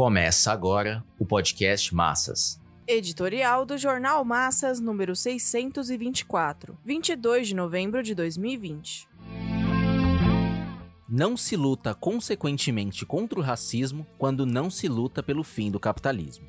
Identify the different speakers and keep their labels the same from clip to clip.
Speaker 1: Começa agora o podcast Massas.
Speaker 2: Editorial do Jornal Massas, número 624, 22 de novembro de 2020.
Speaker 1: Não se luta consequentemente contra o racismo quando não se luta pelo fim do capitalismo.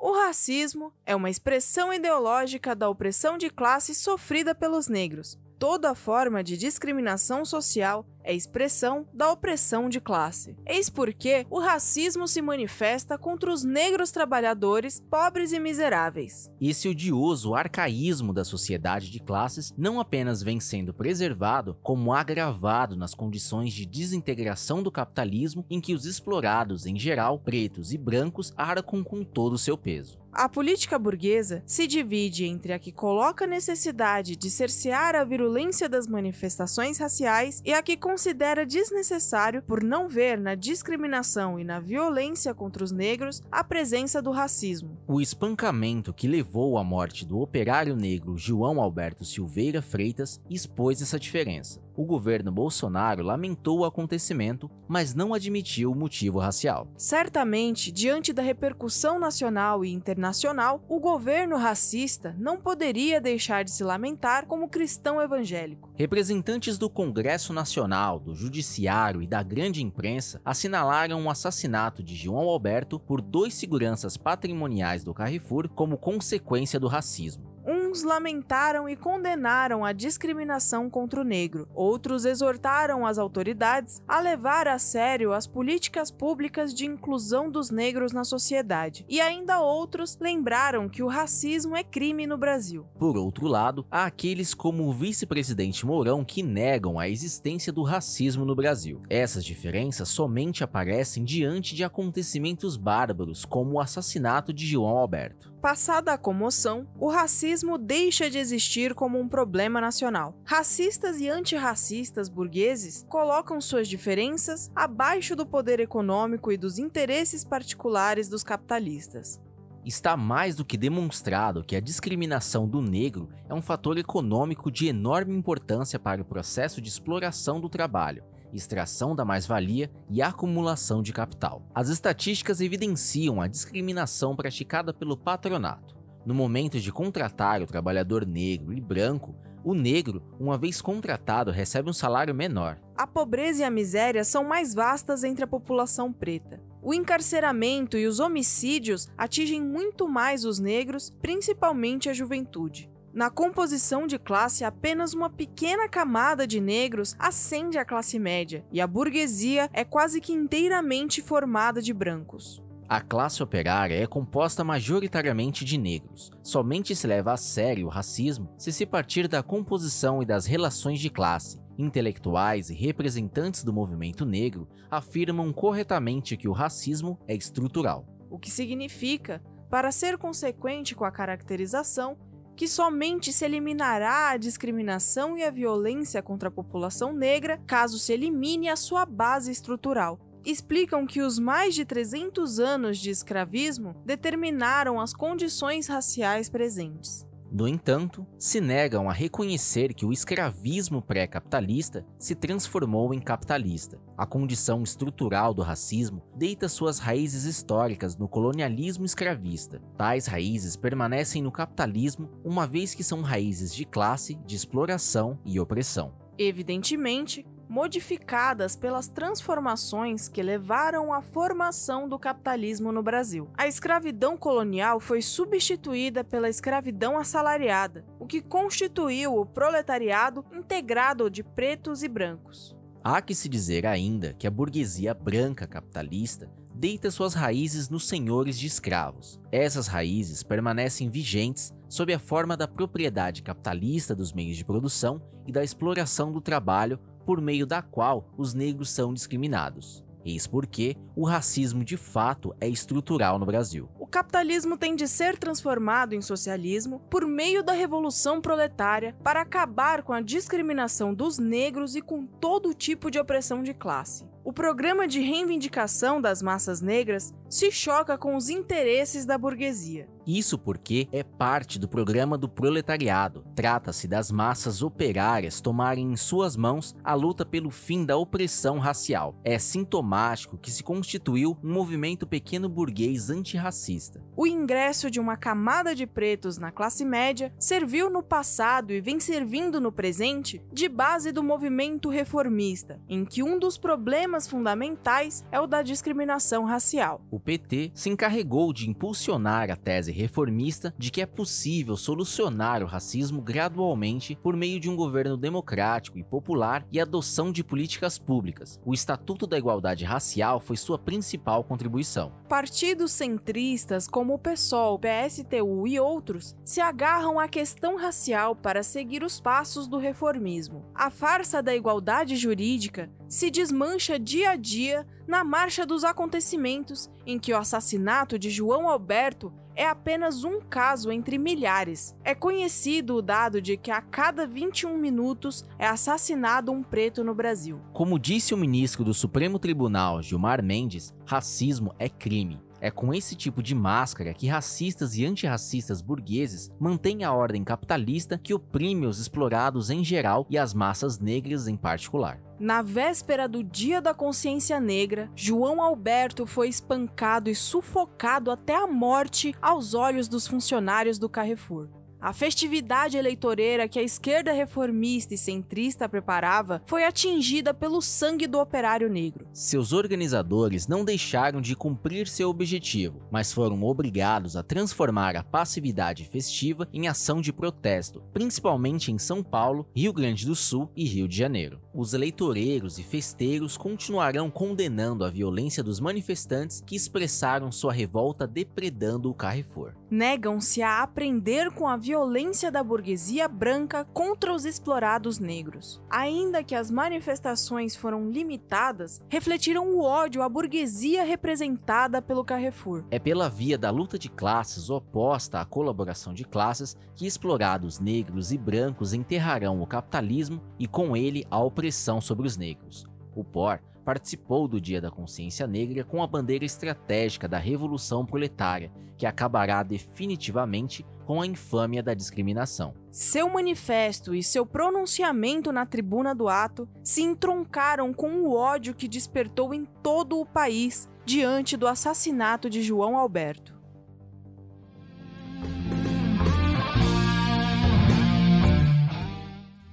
Speaker 2: O racismo é uma expressão ideológica da opressão de classe sofrida pelos negros. Toda forma de discriminação social é expressão da opressão de classe. Eis porque o racismo se manifesta contra os negros trabalhadores, pobres e miseráveis.
Speaker 1: Esse odioso arcaísmo da sociedade de classes não apenas vem sendo preservado, como agravado nas condições de desintegração do capitalismo em que os explorados, em geral, pretos e brancos, arcam com todo o seu peso.
Speaker 2: A política burguesa se divide entre a que coloca a necessidade de cercear a virulência das manifestações raciais e a que considera desnecessário, por não ver na discriminação e na violência contra os negros, a presença do racismo.
Speaker 1: O espancamento que levou à morte do operário negro João Alberto Silveira Freitas expôs essa diferença. O governo Bolsonaro lamentou o acontecimento, mas não admitiu o motivo racial.
Speaker 2: Certamente, diante da repercussão nacional e internacional, o governo racista não poderia deixar de se lamentar como cristão evangélico.
Speaker 1: Representantes do Congresso Nacional, do Judiciário e da grande imprensa assinalaram o assassinato de João Alberto por dois seguranças patrimoniais do Carrefour como consequência do racismo.
Speaker 2: Uns lamentaram e condenaram a discriminação contra o negro, outros exortaram as autoridades a levar a sério as políticas públicas de inclusão dos negros na sociedade, e ainda outros lembraram que o racismo é crime no Brasil.
Speaker 1: Por outro lado, há aqueles como o vice-presidente Mourão que negam a existência do racismo no Brasil. Essas diferenças somente aparecem diante de acontecimentos bárbaros, como o assassinato de João Alberto.
Speaker 2: Passada a comoção, o racismo deixa de existir como um problema nacional. Racistas e antirracistas burgueses colocam suas diferenças abaixo do poder econômico e dos interesses particulares dos capitalistas.
Speaker 1: Está mais do que demonstrado que a discriminação do negro é um fator econômico de enorme importância para o processo de exploração do trabalho extração da mais-valia e acumulação de capital. As estatísticas evidenciam a discriminação praticada pelo patronato. No momento de contratar o trabalhador negro e branco, o negro, uma vez contratado, recebe um salário menor.
Speaker 2: A pobreza e a miséria são mais vastas entre a população preta. O encarceramento e os homicídios atingem muito mais os negros, principalmente a juventude. Na composição de classe, apenas uma pequena camada de negros ascende à classe média, e a burguesia é quase que inteiramente formada de brancos.
Speaker 1: A classe operária é composta majoritariamente de negros. Somente se leva a sério o racismo se se partir da composição e das relações de classe. Intelectuais e representantes do movimento negro afirmam corretamente que o racismo é estrutural.
Speaker 2: O que significa, para ser consequente com a caracterização, que somente se eliminará a discriminação e a violência contra a população negra caso se elimine a sua base estrutural. Explicam que os mais de 300 anos de escravismo determinaram as condições raciais presentes.
Speaker 1: No entanto, se negam a reconhecer que o escravismo pré-capitalista se transformou em capitalista. A condição estrutural do racismo deita suas raízes históricas no colonialismo escravista. Tais raízes permanecem no capitalismo, uma vez que são raízes de classe, de exploração e opressão.
Speaker 2: Evidentemente, modificadas pelas transformações que levaram à formação do capitalismo no Brasil. A escravidão colonial foi substituída pela escravidão assalariada, o que constituiu o proletariado integrado de pretos e brancos.
Speaker 1: Há que se dizer ainda que a burguesia branca capitalista deita suas raízes nos senhores de escravos. Essas raízes permanecem vigentes sob a forma da propriedade capitalista dos meios de produção e da exploração do trabalho por meio da qual os negros são discriminados. Eis porque o racismo de fato é estrutural no Brasil.
Speaker 2: O capitalismo tem de ser transformado em socialismo por meio da revolução proletária para acabar com a discriminação dos negros e com todo tipo de opressão de classe. O programa de reivindicação das massas negras se choca com os interesses da burguesia.
Speaker 1: Isso porque é parte do programa do proletariado. Trata-se das massas operárias tomarem em suas mãos a luta pelo fim da opressão racial. É sintomático que se constituiu um movimento pequeno burguês antirracista.
Speaker 2: O ingresso de uma camada de pretos na classe média serviu no passado e vem servindo no presente de base do movimento reformista, em que um dos problemas fundamentais é o da discriminação racial.
Speaker 1: O PT se encarregou de impulsionar a tese reformista de que é possível solucionar o racismo gradualmente por meio de um governo democrático e popular e adoção de políticas públicas. O Estatuto da Igualdade Racial foi sua principal contribuição.
Speaker 2: Partidos centristas como o PSOL, PSTU e outros se agarram à questão racial para seguir os passos do reformismo. A farsa da igualdade jurídica se desmancha dia a dia na marcha dos acontecimentos em que o assassinato de João Alberto é apenas um caso entre milhares. É conhecido o dado de que a cada 21 minutos é assassinado um preto no Brasil.
Speaker 1: Como disse o ministro do Supremo Tribunal, Gilmar Mendes, racismo é crime. É com esse tipo de máscara que racistas e antirracistas burgueses mantêm a ordem capitalista que oprime os explorados em geral e as massas negras em particular.
Speaker 2: Na véspera do Dia da Consciência Negra, João Alberto foi espancado e sufocado até a morte aos olhos dos funcionários do Carrefour. A festividade eleitoreira que a esquerda reformista e centrista preparava foi atingida pelo sangue do operário negro.
Speaker 1: Seus organizadores não deixaram de cumprir seu objetivo, mas foram obrigados a transformar a passividade festiva em ação de protesto, principalmente em São Paulo, Rio Grande do Sul e Rio de Janeiro. Os eleitoreiros e festeiros continuarão condenando a violência dos manifestantes que expressaram sua revolta depredando o Carrefour.
Speaker 2: Negam-se a aprender com a violência da burguesia branca contra os explorados negros. Ainda que as manifestações foram limitadas, refletiram o ódio à burguesia representada pelo Carrefour.
Speaker 1: É pela via da luta de classes oposta à colaboração de classes que explorados negros e brancos enterrarão o capitalismo e com ele a opressão sobre os negros. O POR participou do Dia da Consciência Negra com a bandeira estratégica da Revolução Proletária, que acabará definitivamente com a infâmia da discriminação.
Speaker 2: Seu manifesto e seu pronunciamento na tribuna do ato se entroncaram com o ódio que despertou em todo o país diante do assassinato de João Alberto.